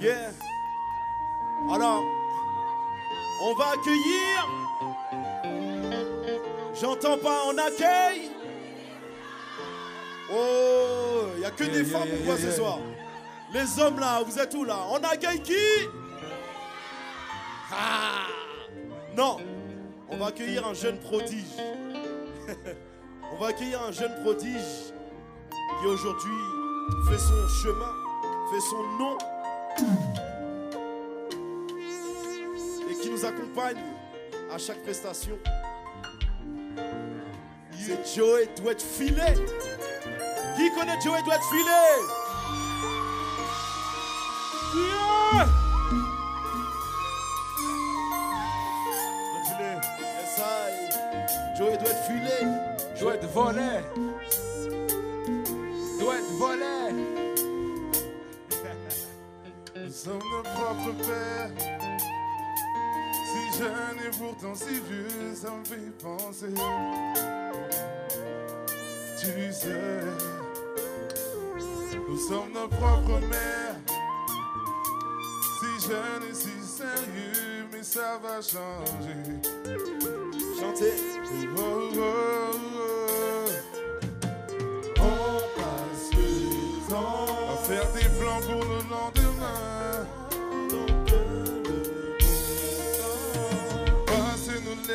Yeah. Alors, on va accueillir. J'entends pas, on accueille. Oh, il n'y a que des femmes pour moi ce soir? Les hommes là, vous êtes où là? On accueille qui? Ah Non, on va accueillir un jeune prodige. on va accueillir un jeune prodige qui aujourd'hui fait son chemin, fait son nom et qui nous accompagne à chaque prestation. C'est Joey doit être filé. Qui connaît Joey doit être filé yeah! Joey doit être filé. Doit être volé. Doit être volé. Nous sommes nos propres pères. Si jeune et pourtant si vieux, ça me fait penser. Tu sais, nous sommes nos propres mères. Si jeune et si sérieux, mais ça va changer. Chantez. Oh, oh, oh. On passe le temps à faire des plans pour le lendemain.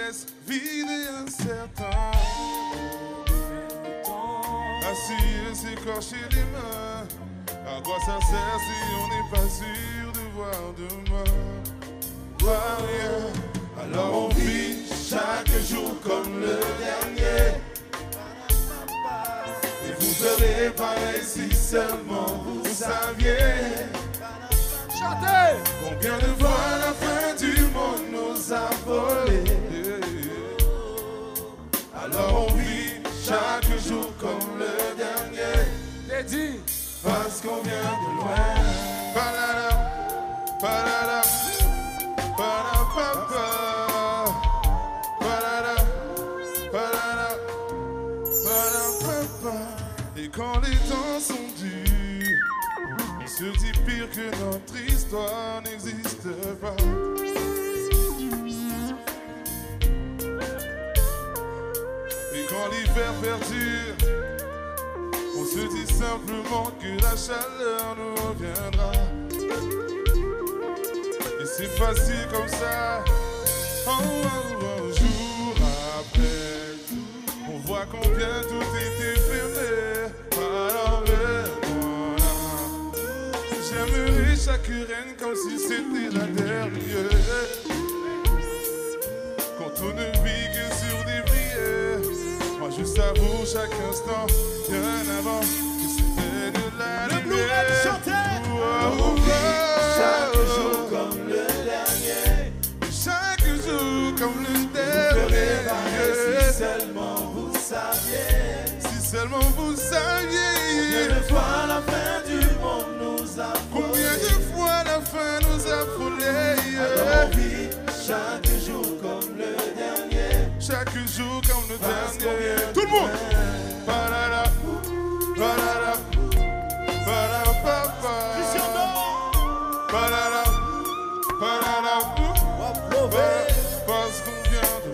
Laisse vide et incertain. Assis et s'écorcher les mains. À quoi ça sert si on n'est pas sûr de voir demain? Alors on vit chaque jour comme le dernier. Et vous ferez pareil si seulement vous saviez. Chantez. Combien de fois la fin du monde nous a volé? Vient de loin. Et quand les temps sont durs on se dit pire que notre histoire n'existe pas. Et quand l'hiver perdure, se dit simplement que la chaleur nous reviendra. Et c'est facile comme ça, oh, oh, oh, jour après on voit combien tout était fermé. Voilà. J'aimerais chaque reine comme si c'était la dernière. Quand on Moi je savoure chaque instant, bien avant que c'était de la Le Blue. Oh, oh, Chaque jour comme le dernier. Chaque jour comme le Ferez pareil si dernier. seulement vous saviez. Si seulement vous Combien saviez. de fois la fin du monde nous a Combien volé. de fois la fin nous a Alors on frôlés vit chaque Jour comme le dernier. Tout le monde. Parce qu'on vient de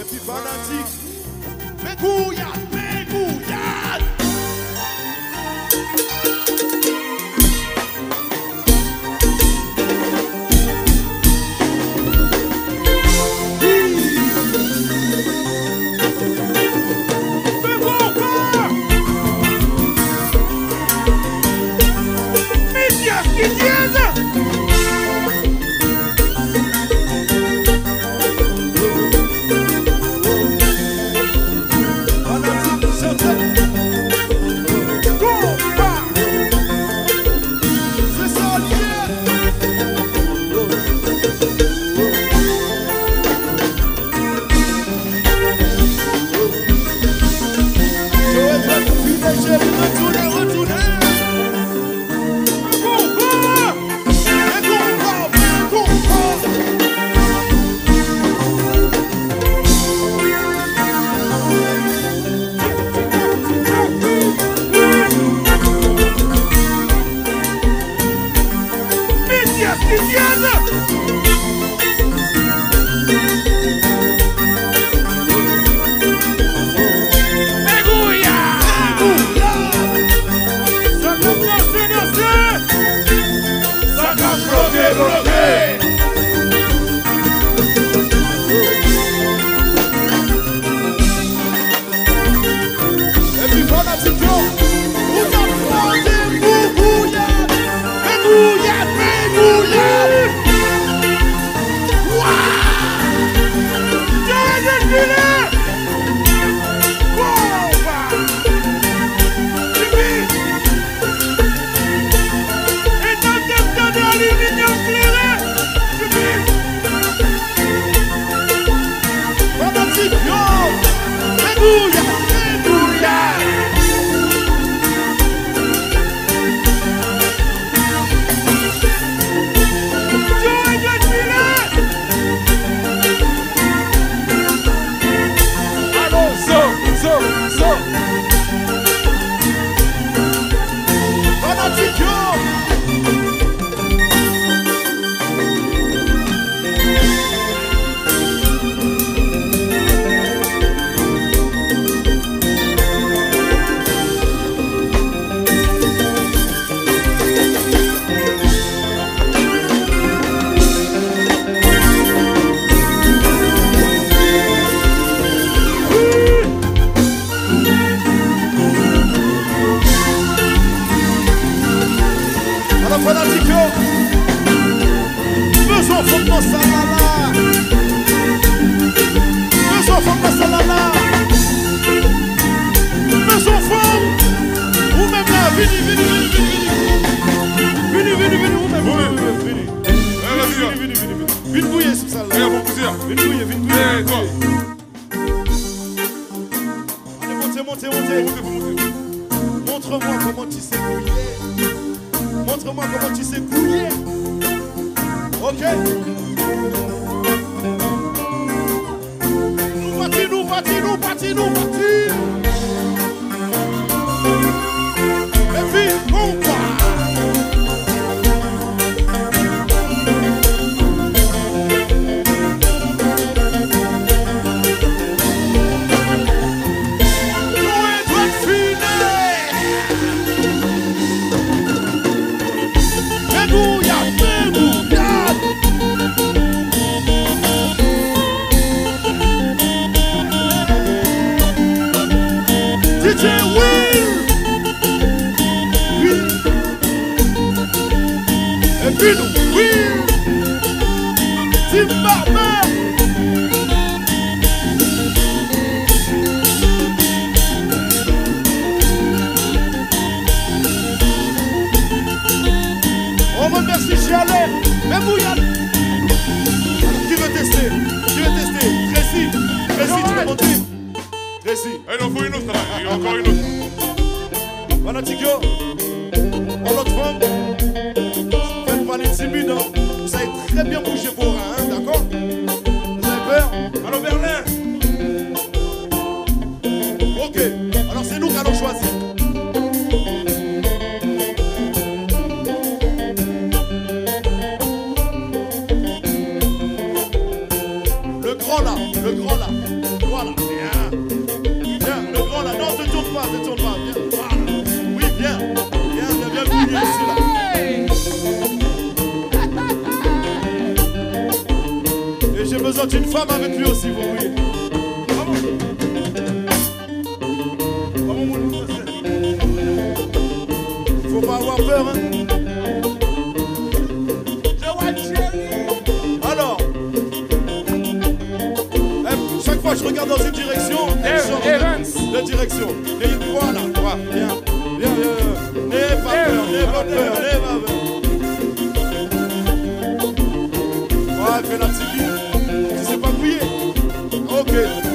Et puis fanatique. Reprends un petit peu. Deux enfants de Massalala. Deux enfants de Deux enfants. Ou même là, vini, vini, vini, vini. Vini, vini, vini, ou même. Vini, vini, eh, hein. vini, vini. Vini bouiller sur ça là. Vini bouiller, vini bouiller. Eh, Allez. Allez, montez, montez, montez. Montre-moi comment tu sais. Montre-moi comment tu sais couiller. Ok? Nous partis, nous partis, nous partis, nous partis. Et puis, on Tracy. Il en faut une autre a encore une autre. Voilà, Tigio. En autre femme. Faites pas les timides. Hein. Vous savez très bien bouger vous. Faut pas avoir peur, hein. Alors, eh, chaque fois que je regarde dans une direction, elle change de, de direction. Et voilà, voilà, bien, bien, bien, bien. N'aie pas peur, n'aie pas peur, n'aie pas peur. Ouais, fais la Ok,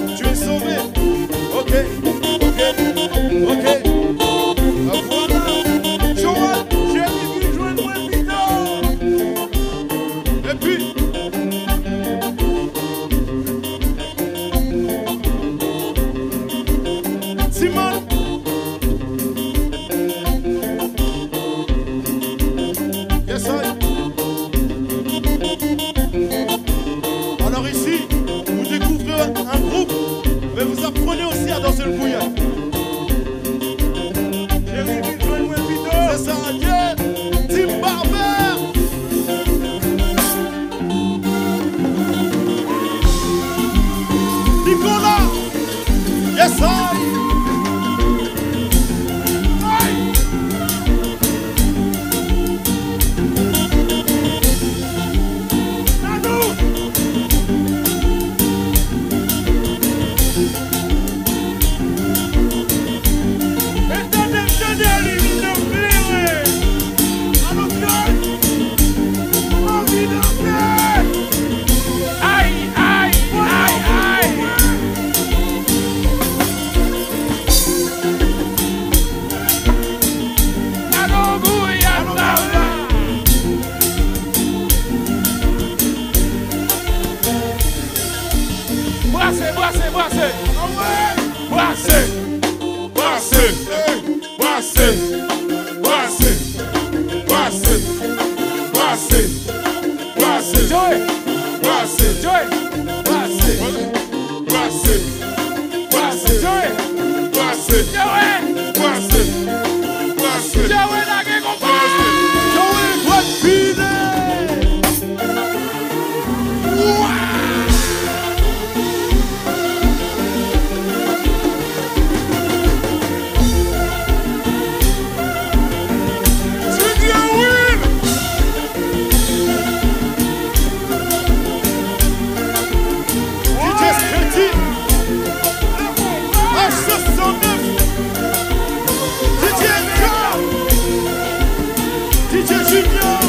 DJ Junior.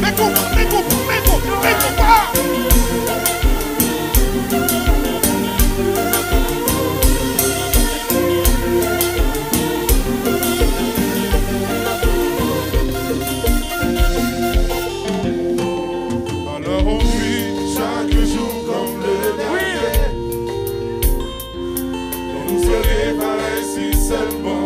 Mais comprends, mais comprends, mais comprends, mais comprends. seulement